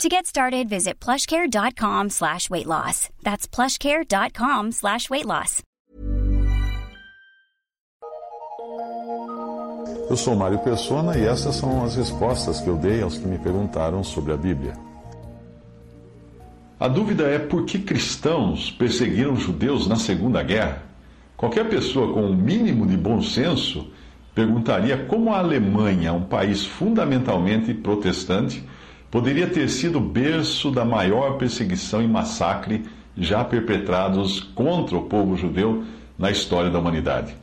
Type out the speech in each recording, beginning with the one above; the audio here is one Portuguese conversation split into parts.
To get started, visit plushcare.com slash weight loss. That's plushcare.com slash weight loss. Eu sou Mário Persona e essas são as respostas que eu dei aos que me perguntaram sobre a Bíblia. A dúvida é por que cristãos perseguiram judeus na Segunda Guerra? Qualquer pessoa com o um mínimo de bom senso perguntaria como a Alemanha, um país fundamentalmente protestante, poderia ter sido berço da maior perseguição e massacre já perpetrados contra o povo judeu na história da humanidade.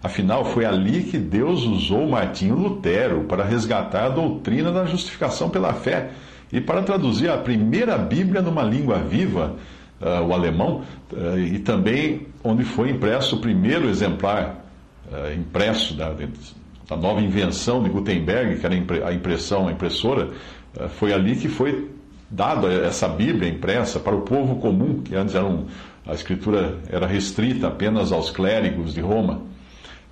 Afinal, foi ali que Deus usou Martinho Lutero para resgatar a doutrina da justificação pela fé e para traduzir a primeira Bíblia numa língua viva, uh, o alemão, uh, e também onde foi impresso o primeiro exemplar uh, impresso da, da, nova invenção de Gutenberg, que era a impressão, a impressora, foi ali que foi dada essa Bíblia impressa para o povo comum, que antes era um, a escritura era restrita apenas aos clérigos de Roma.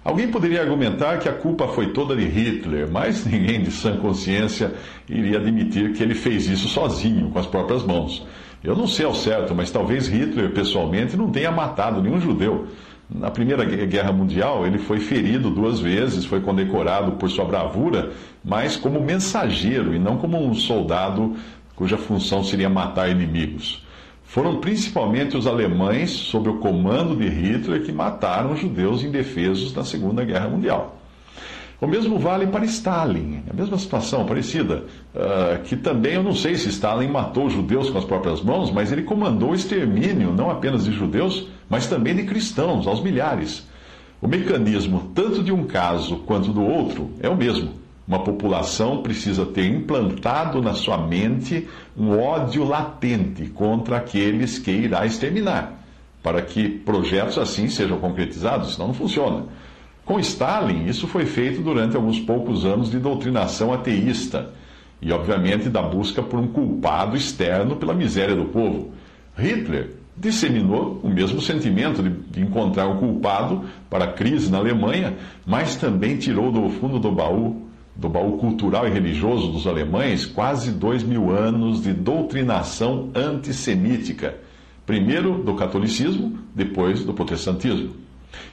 Alguém poderia argumentar que a culpa foi toda de Hitler, mas ninguém de sã consciência iria admitir que ele fez isso sozinho, com as próprias mãos. Eu não sei ao certo, mas talvez Hitler pessoalmente não tenha matado nenhum judeu. Na Primeira Guerra Mundial, ele foi ferido duas vezes, foi condecorado por sua bravura, mas como mensageiro e não como um soldado cuja função seria matar inimigos. Foram principalmente os alemães, sob o comando de Hitler, que mataram judeus indefesos na Segunda Guerra Mundial. O mesmo vale para Stalin, a mesma situação parecida, uh, que também eu não sei se Stalin matou judeus com as próprias mãos, mas ele comandou o extermínio não apenas de judeus, mas também de cristãos, aos milhares. O mecanismo, tanto de um caso quanto do outro, é o mesmo uma população precisa ter implantado na sua mente um ódio latente contra aqueles que irá exterminar, para que projetos assim sejam concretizados, senão não funciona. Com Stalin, isso foi feito durante alguns poucos anos de doutrinação ateísta e, obviamente, da busca por um culpado externo pela miséria do povo. Hitler disseminou o mesmo sentimento de, encontrar um culpado para a crise na Alemanha, mas também tirou do fundo do baú do baú cultural e religioso dos alemães quase dois mil anos de doutrinação antissemítica, primeiro do catolicismo, depois do protestantismo.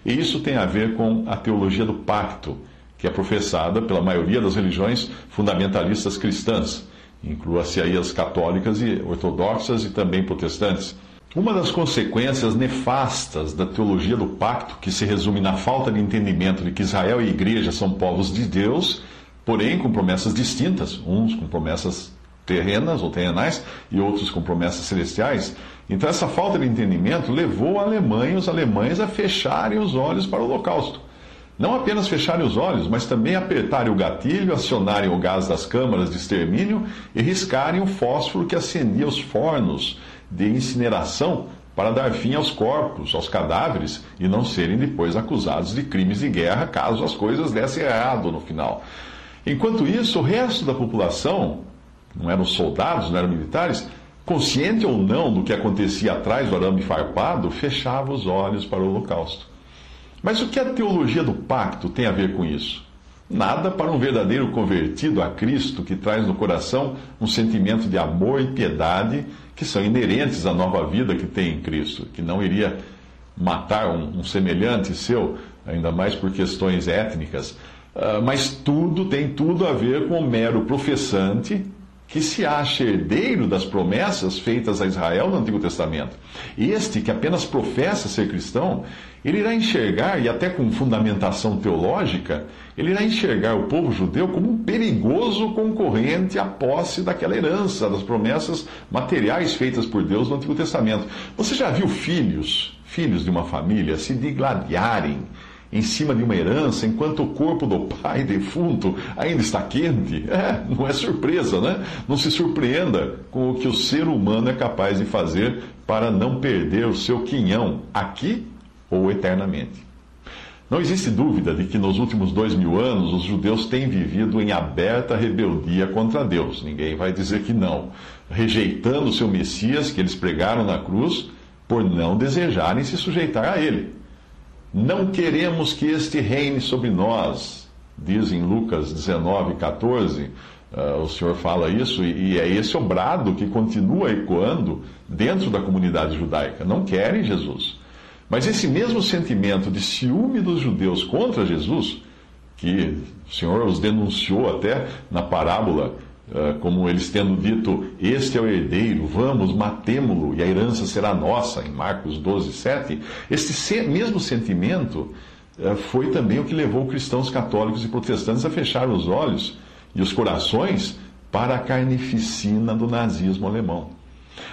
E isso tem a ver com a teologia do pacto, que é professada pela maioria das religiões fundamentalistas cristãs, inclua-se aí as católicas e ortodoxas e também protestantes. Uma das consequências nefastas da teologia do pacto, que se resume na falta de entendimento de que Israel e igreja são povos de Deus, porém com promessas distintas, uns com promessas terrenas ou terrenais e outros com promessas celestiais. Então essa falta de entendimento levou a Alemanha e os alemães a fecharem os olhos para o holocausto. Não apenas fecharem os olhos, mas também apertarem o gatilho, acionarem o gás das câmaras de extermínio e riscarem o fósforo que acendia os fornos de incineração para dar fim aos corpos, aos cadáveres, e não serem depois acusados de crimes de guerra caso as coisas dessem errado no final. Enquanto isso, o resto da população, não eram soldados, não eram militares, consciente ou não do que acontecia atrás do arame farpado, fechava os olhos para o holocausto. Mas o que a teologia do pacto tem a ver com isso? Nada para um verdadeiro convertido a Cristo que traz no coração um sentimento de amor e piedade que são inerentes à nova vida que tem em Cristo, que não iria matar um, um semelhante seu, ainda mais por questões étnicas, ah, mas tudo tem tudo a ver com o mero professante que se acha herdeiro das promessas feitas a Israel no Antigo Testamento. Este que apenas professa ser cristão, ele irá enxergar, e até com fundamentação teológica, ele irá enxergar o povo judeu como um perigoso concorrente à posse daquela herança, das promessas materiais feitas por Deus no Antigo Testamento. Você já viu filhos, filhos de uma família, se digladiarem em cima de uma herança enquanto o corpo do pai defunto ainda está quente? É, não é surpresa, né? Não se surpreenda com o que o ser humano é capaz de fazer para não perder o seu quinhão aqui ou eternamente. Não existe dúvida de que nos últimos dois mil anos os judeus têm vivido em aberta rebeldia contra Deus. Ninguém vai dizer que não. Rejeitando o seu Messias que eles pregaram na cruz por não desejarem se sujeitar a ele. Não queremos que este reine sobre nós, diz em Lucas 19, 14. Uh, o Senhor fala isso, e, e é esse o brado que continua ecoando dentro da comunidade judaica. Não querem Jesus. Mas esse mesmo sentimento de ciúme dos judeus contra Jesus, que o Senhor os denunciou até na parábola, como eles tendo dito: Este é o herdeiro, vamos, matemo-lo, e a herança será nossa, em Marcos 12, 7. Este mesmo sentimento eh, foi também o que levou cristãos católicos e protestantes a fechar os olhos e os corações para a carnificina do nazismo alemão.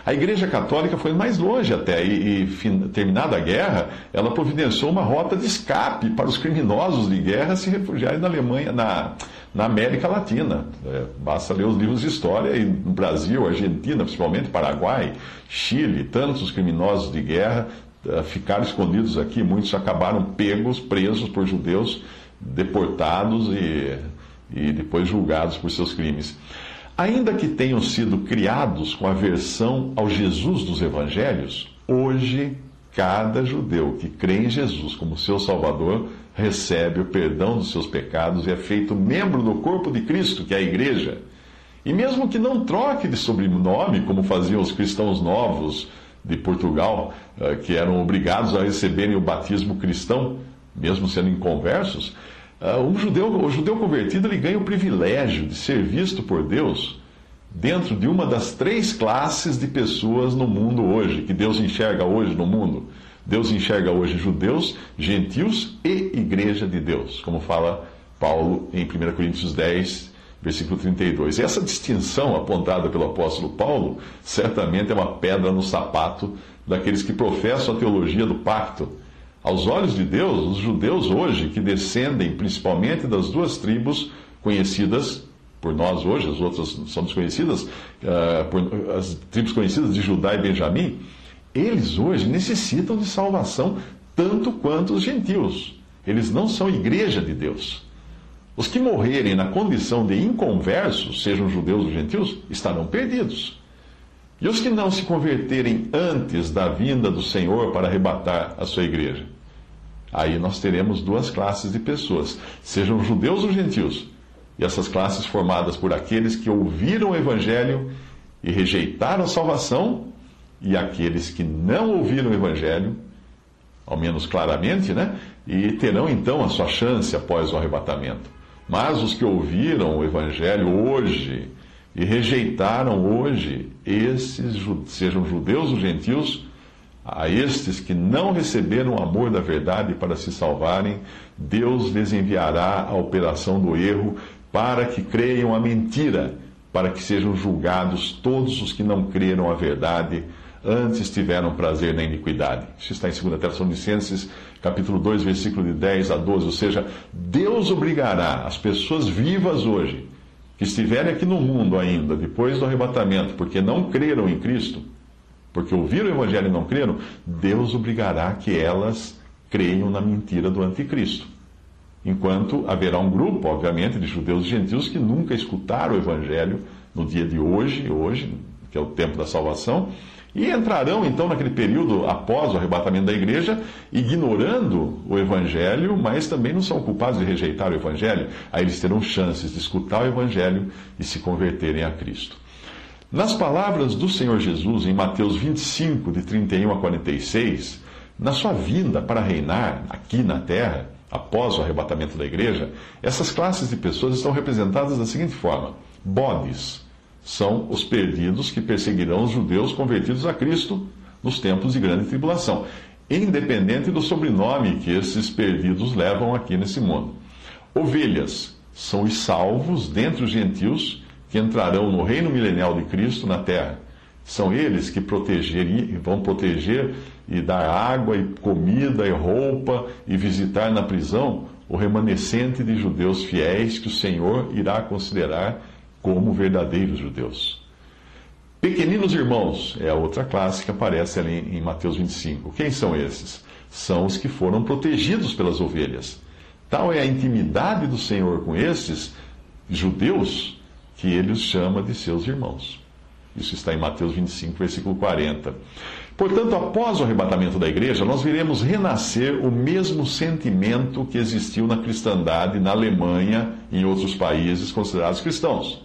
A Igreja Católica foi mais longe até, e, e terminada a guerra, ela providenciou uma rota de escape para os criminosos de guerra se refugiarem na Alemanha, na, na América Latina. É, basta ler os livros de história, e no Brasil, Argentina, principalmente, Paraguai, Chile, tantos criminosos de guerra uh, ficaram escondidos aqui, muitos acabaram pegos, presos por judeus, deportados e, e depois julgados por seus crimes. Ainda que tenham sido criados com aversão ao Jesus dos evangelhos, hoje cada judeu que crê em Jesus como seu Salvador recebe o perdão dos seus pecados e é feito membro do corpo de Cristo, que é a igreja. E mesmo que não troque de sobrenome, como faziam os cristãos novos de Portugal, eh, que eram obrigados a receberem o batismo cristão, mesmo sendo inconversos, um ah, judeu, o judeu convertido ele ganha o privilégio de ser visto por Deus dentro de uma das três classes de pessoas no mundo hoje, que Deus enxerga hoje no mundo. Deus enxerga hoje judeus, gentios e igreja de Deus, como fala Paulo em 1 Coríntios 10, versículo 32. E essa distinção apontada pelo apóstolo Paulo certamente é uma pedra no sapato daqueles que professam a teologia do pacto aos olhos de Deus, os judeus hoje, que descendem principalmente das duas tribos conhecidas por nós hoje, as outras são desconhecidas, uh, por, as tribos conhecidas de Judá e Benjamim, eles hoje necessitam de salvação tanto quanto os gentios. Eles não são igreja de Deus. Os que morrerem na condição de inconversos, sejam judeus ou gentios, estarão perdidos. E os que não se converterem antes da vinda do Senhor para arrebatar a sua igreja? Aí nós teremos duas classes de pessoas, sejam judeus ou gentios. E essas classes formadas por aqueles que ouviram o Evangelho e rejeitaram a salvação, e aqueles que não ouviram o Evangelho, ao menos claramente, né? E terão então a sua chance após o arrebatamento. Mas os que ouviram o Evangelho hoje, e rejeitaram hoje esses, sejam judeus ou gentios, a estes que não receberam o amor da verdade para se salvarem, Deus lhes enviará a operação do erro para que creiam a mentira, para que sejam julgados todos os que não creram a verdade, antes tiveram prazer na iniquidade. Isso está em 2 Tessalonicenses, capítulo 2, versículo de 10 a 12. Ou seja, Deus obrigará as pessoas vivas hoje que estiverem aqui no mundo ainda, depois do arrebatamento, porque não creram em Cristo, porque ouviram o Evangelho e não creram, Deus obrigará que elas creiam na mentira do anticristo. Enquanto haverá um grupo, obviamente, de judeus e gentios que nunca escutaram o Evangelho no dia de hoje, hoje, que é o tempo da salvação, e entrarão então naquele período após o arrebatamento da igreja, ignorando o Evangelho, mas também não são culpados de rejeitar o Evangelho. Aí eles terão chances de escutar o Evangelho e se converterem a Cristo. Nas palavras do Senhor Jesus, em Mateus 25, de 31 a 46, na sua vinda para reinar aqui na terra, após o arrebatamento da igreja, essas classes de pessoas estão representadas da seguinte forma: bodes são os perdidos que perseguirão os judeus convertidos a Cristo nos tempos de grande tribulação, independente do sobrenome que esses perdidos levam aqui nesse mundo. Ovelhas são os salvos dentre os gentios que entrarão no reino milenial de Cristo na terra. São eles que vão proteger e dar água e comida e roupa e visitar na prisão o remanescente de judeus fiéis que o Senhor irá considerar como verdadeiros judeus. Pequeninos irmãos é a outra classe que aparece ali em Mateus 25. Quem são esses? são os que foram protegidos pelas ovelhas. Tal é a intimidade do Senhor com esses judeus que ele os chama de seus irmãos. Isso está em Mateus 25, versículo 40. Portanto, após o arrebatamento da igreja, nós veremos renascer o mesmo sentimento que existiu na cristandade na Alemanha e em outros países considerados cristãos.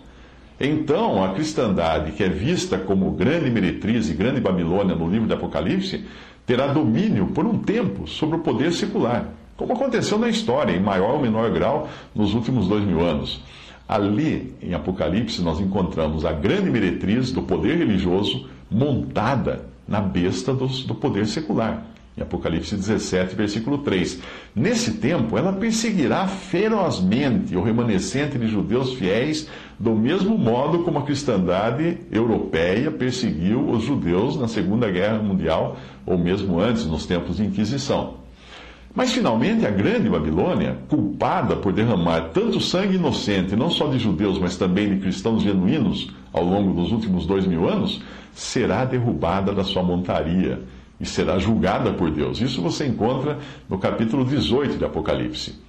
Então, a cristandade, que é vista como grande meretriz e grande Babilônia no livro de Apocalipse, terá domínio por um tempo sobre o poder secular, como aconteceu na história, em maior ou menor grau, nos últimos dois mil anos. Ali, em Apocalipse, nós encontramos a grande meretriz do poder religioso montada na besta do, do poder secular. Em Apocalipse 17, versículo 3. Nesse tempo, ela perseguirá ferozmente o remanescente de judeus fiéis, do mesmo modo como a cristandade europeia perseguiu os judeus na Segunda Guerra Mundial, ou mesmo antes, nos tempos de Inquisição. Mas finalmente a grande Babilônia, culpada por derramar tanto sangue inocente, não só de judeus, mas também de cristãos genuínos ao longo dos últimos dois mil anos, será derrubada da sua montaria e será julgada por Deus. Isso você encontra no capítulo 18 de Apocalipse.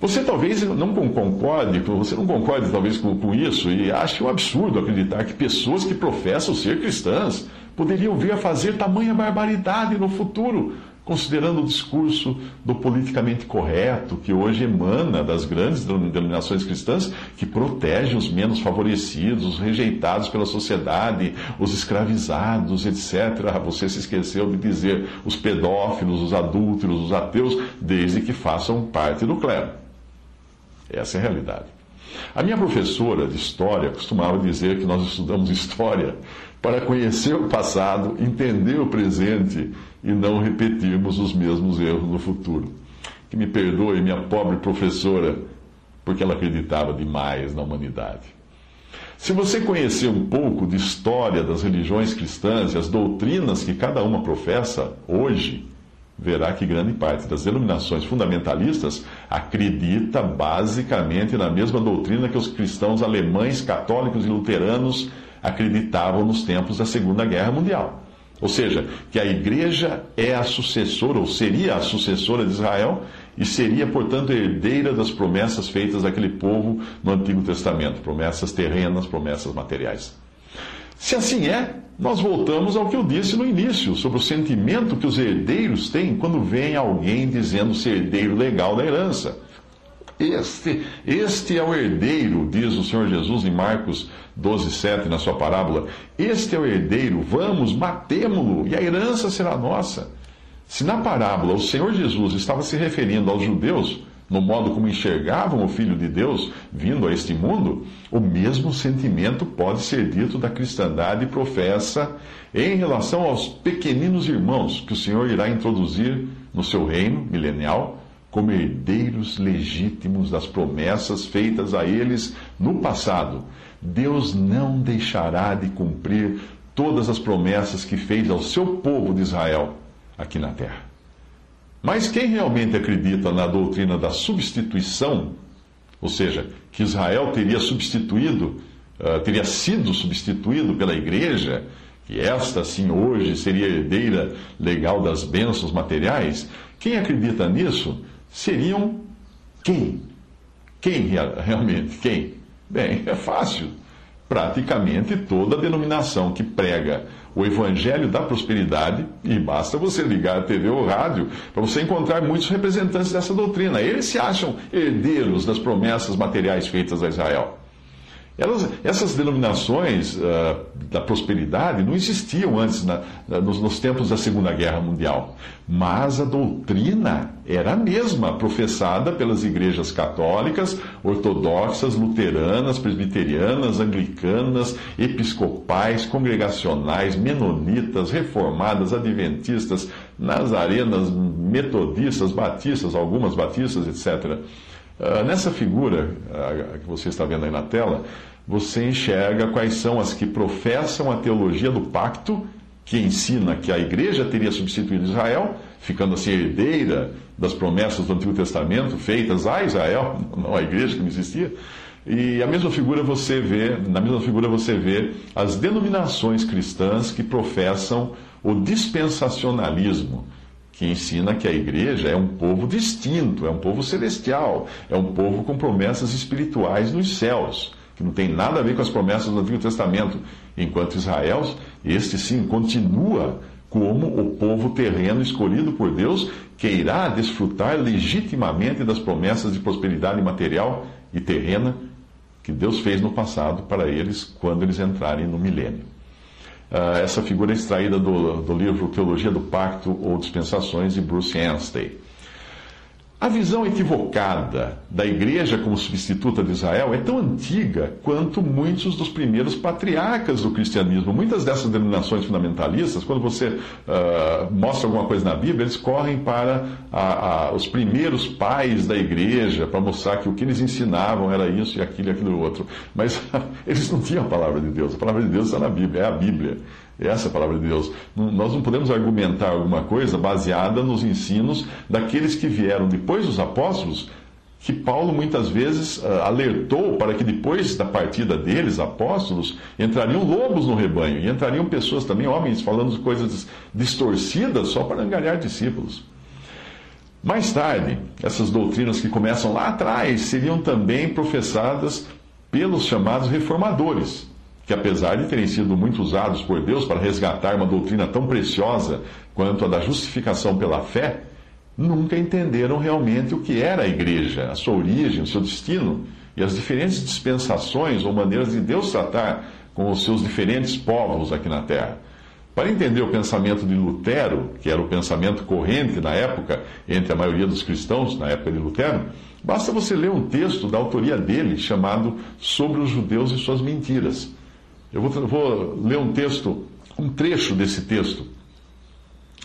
Você talvez não concorde, você não concorde talvez com, com isso e ache um absurdo acreditar que pessoas que professam ser cristãs poderiam vir a fazer tamanha barbaridade no futuro, considerando o discurso do politicamente correto que hoje emana das grandes denominações cristãs, que protege os menos favorecidos, os rejeitados pela sociedade, os escravizados, etc. Você se esqueceu de dizer os pedófilos, os adúlteros, os ateus, desde que façam parte do clero. Essa é a realidade. A minha professora de história costumava dizer que nós estudamos história para conhecer o passado, entender o presente e não repetirmos os mesmos erros no futuro. Que me perdoe minha pobre professora, porque ela acreditava demais na humanidade. Se você conhecer um pouco de história das religiões cristãs e as doutrinas que cada uma professa hoje, verá que grande parte das denominações fundamentalistas acredita basicamente na mesma doutrina que os cristãos alemães, católicos e luteranos acreditavam nos tempos da Segunda Guerra Mundial. Ou seja, que a igreja é a sucessora, ou seria a sucessora de Israel, e seria, portanto, herdeira das promessas feitas àquele povo no Antigo Testamento promessas terrenas, promessas materiais. Se assim é, nós voltamos ao que eu disse no início, sobre o sentimento que os herdeiros têm quando vem alguém dizendo ser herdeiro legal da herança. Este, este é o herdeiro, diz o Senhor Jesus em Marcos 12, 7, na sua parábola. Este é o herdeiro, vamos, matemo-lo, e a herança será nossa. Se na parábola o Senhor Jesus estava se referindo aos judeus, no modo como enxergavam o Filho de Deus vindo a este mundo, o mesmo sentimento pode ser dito da cristandade professa em relação aos pequeninos irmãos que o Senhor irá introduzir no seu reino milenial como herdeiros legítimos das promessas feitas a eles no passado. Deus não deixará de cumprir todas as promessas que fez ao seu povo de Israel aqui na terra. Mas quem realmente acredita na doutrina da substituição, ou seja, que Israel teria substituído, uh, teria sido substituído pela igreja, que esta sim hoje seria herdeira legal das bênçãos materiais, quem acredita nisso seriam quem? Quem realmente? Quem? Bem, é fácil. Praticamente toda denominação que prega o evangelho da prosperidade, e basta você ligar a TV ou rádio para você encontrar muitos representantes dessa doutrina. Eles se acham herdeiros das promessas materiais feitas a Israel. Elas, essas denominações uh, da prosperidade não existiam antes, na, nos, nos, tempos da Segunda Guerra Mundial. Mas a doutrina era a mesma, professada pelas igrejas católicas, ortodoxas, luteranas, presbiterianas, anglicanas, episcopais, congregacionais, menonitas, reformadas, adventistas, nazarenas, metodistas, batistas, algumas batistas, etc. Uh, nessa figura uh, que você está vendo aí na tela, você enxerga quais são as que professam a teologia do pacto, que ensina que a igreja teria substituído Israel, ficando assim herdeira das promessas do Antigo Testamento feitas a Israel, não a igreja que não existia. E a mesma figura você vê, na mesma figura você vê as denominações cristãs que professam o dispensacionalismo que ensina que a igreja é um povo distinto, é um povo celestial, é um povo com promessas espirituais nos céus, que não tem nada a ver com as promessas do Antigo Testamento. Enquanto Israel, este sim continua como o povo terreno escolhido por Deus, que irá desfrutar legitimamente das promessas de prosperidade material e terrena que Deus fez no passado para eles quando eles entrarem no milênio. Uh, essa figura é extraída do, do livro Teologia do Pacto ou Dispensações de Bruce Anstey. A visão equivocada da igreja como substituta de Israel é tão antiga quanto muitos dos primeiros patriarcas do cristianismo. Muitas dessas denominações fundamentalistas, quando você uh, mostra alguma coisa na Bíblia, eles correm para a, a, os primeiros pais da igreja para mostrar que o que eles ensinavam era isso e aquilo e aquilo outro. Mas eles não tinham a palavra de Deus. A palavra de Deus está na Bíblia, é a Bíblia. Essa é a palavra de Deus. Nós não podemos argumentar alguma coisa baseada nos ensinos daqueles que vieram depois dos apóstolos, que Paulo muitas vezes uh, alertou para que depois da partida deles, apóstolos, entrariam lobos no rebanho e entrariam pessoas também, homens, falando coisas distorcidas só para angariar discípulos. Mais tarde, essas doutrinas que começam lá atrás seriam também professadas pelos chamados reformadores que apesar de terem sido muito usados por Deus para resgatar uma doutrina tão preciosa quanto a da justificação pela fé, nunca entenderam realmente o que era a igreja, a sua origem, o seu destino e as diferentes dispensações ou maneiras de Deus tratar com os seus diferentes povos aqui na terra. Para entender o pensamento de Lutero, que era o pensamento corrente na época entre a maioria dos cristãos, na época de Lutero, basta você ler um texto da autoria dele chamado Sobre os Judeus e Suas Mentiras. Eu vou, vou ler um texto, um trecho desse texto.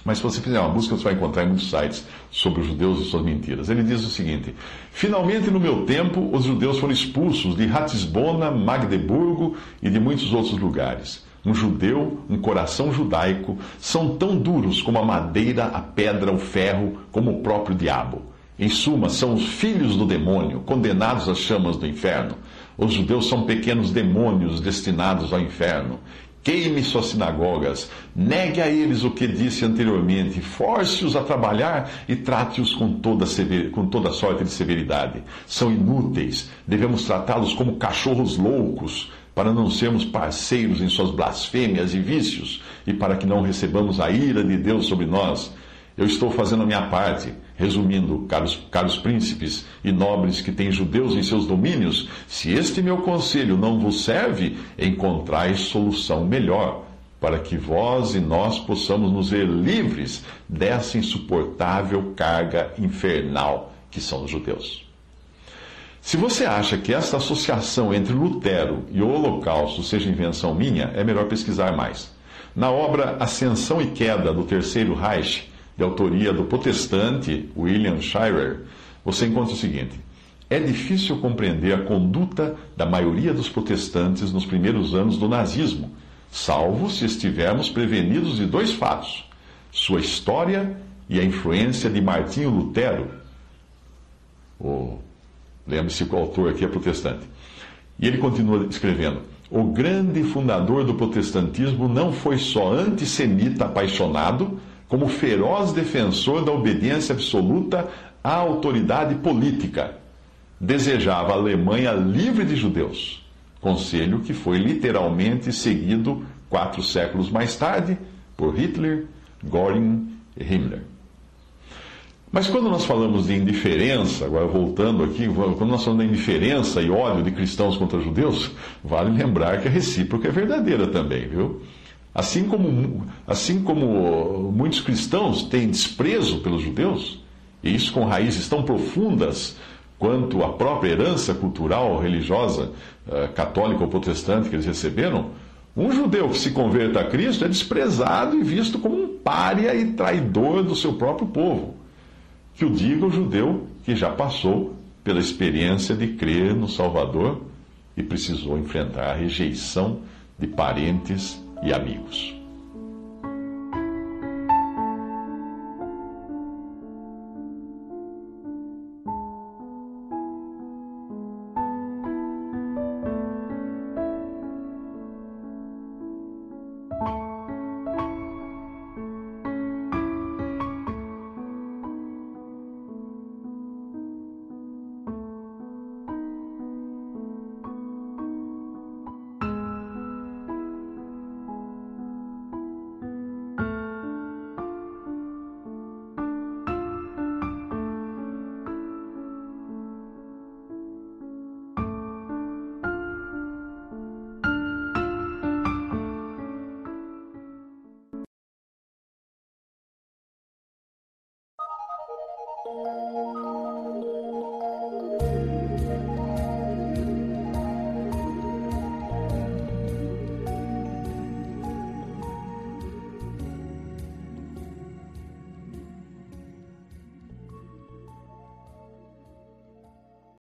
Mas se você fizer uma busca, você vai encontrar em muitos sites sobre os judeus e suas mentiras. Ele diz o seguinte: Finalmente, no meu tempo, os judeus foram expulsos de Ratisbona, Magdeburgo e de muitos outros lugares. Um judeu, um coração judaico, são tão duros como a madeira, a pedra, o ferro, como o próprio diabo. Em suma, são os filhos do demônio, condenados às chamas do inferno. Os judeus são pequenos demônios destinados ao inferno. Queime suas sinagogas, negue a eles o que disse anteriormente, force-os a trabalhar e trate-os com toda, com toda sorte de severidade. São inúteis, devemos tratá-los como cachorros loucos, para não sermos parceiros em suas blasfêmias e vícios, e para que não recebamos a ira de Deus sobre nós. Eu estou fazendo a minha parte. Resumindo, caros, caros príncipes e nobres que têm judeus em seus domínios, se este meu conselho não vos serve, encontrai solução melhor, para que vós e nós possamos nos ver livres dessa insuportável carga infernal que são os judeus. Se você acha que esta associação entre Lutero e o Holocausto seja invenção minha, é melhor pesquisar mais. Na obra Ascensão e Queda do Terceiro Reich, de autoria do protestante William Shirer, você encontra o seguinte: é difícil compreender a conduta da maioria dos protestantes nos primeiros anos do nazismo, salvo se estivermos prevenidos de dois fatos: sua história e a influência de Martinho Lutero. Lembre-se que o autor aqui é protestante. E ele continua escrevendo: O grande fundador do protestantismo não foi só antissemita apaixonado como feroz defensor da obediência absoluta à autoridade política. Desejava a Alemanha livre de judeus, conselho que foi literalmente seguido quatro séculos mais tarde por Hitler, Göring e Himmler. Mas quando nós falamos de indiferença, agora voltando aqui, quando nós falamos de indiferença e ódio de cristãos contra judeus, vale lembrar que a recíproca é verdadeira também, viu? Assim como, assim como muitos cristãos têm desprezo pelos judeus, e isso com raízes tão profundas quanto a própria herança cultural, religiosa, eh, católica ou protestante que eles receberam, um judeu que se converta a Cristo é desprezado e visto como um pária e traidor do seu próprio povo. Que o diga o judeu que já passou pela experiência de crer no Salvador e precisou enfrentar a rejeição de parentes e amigos.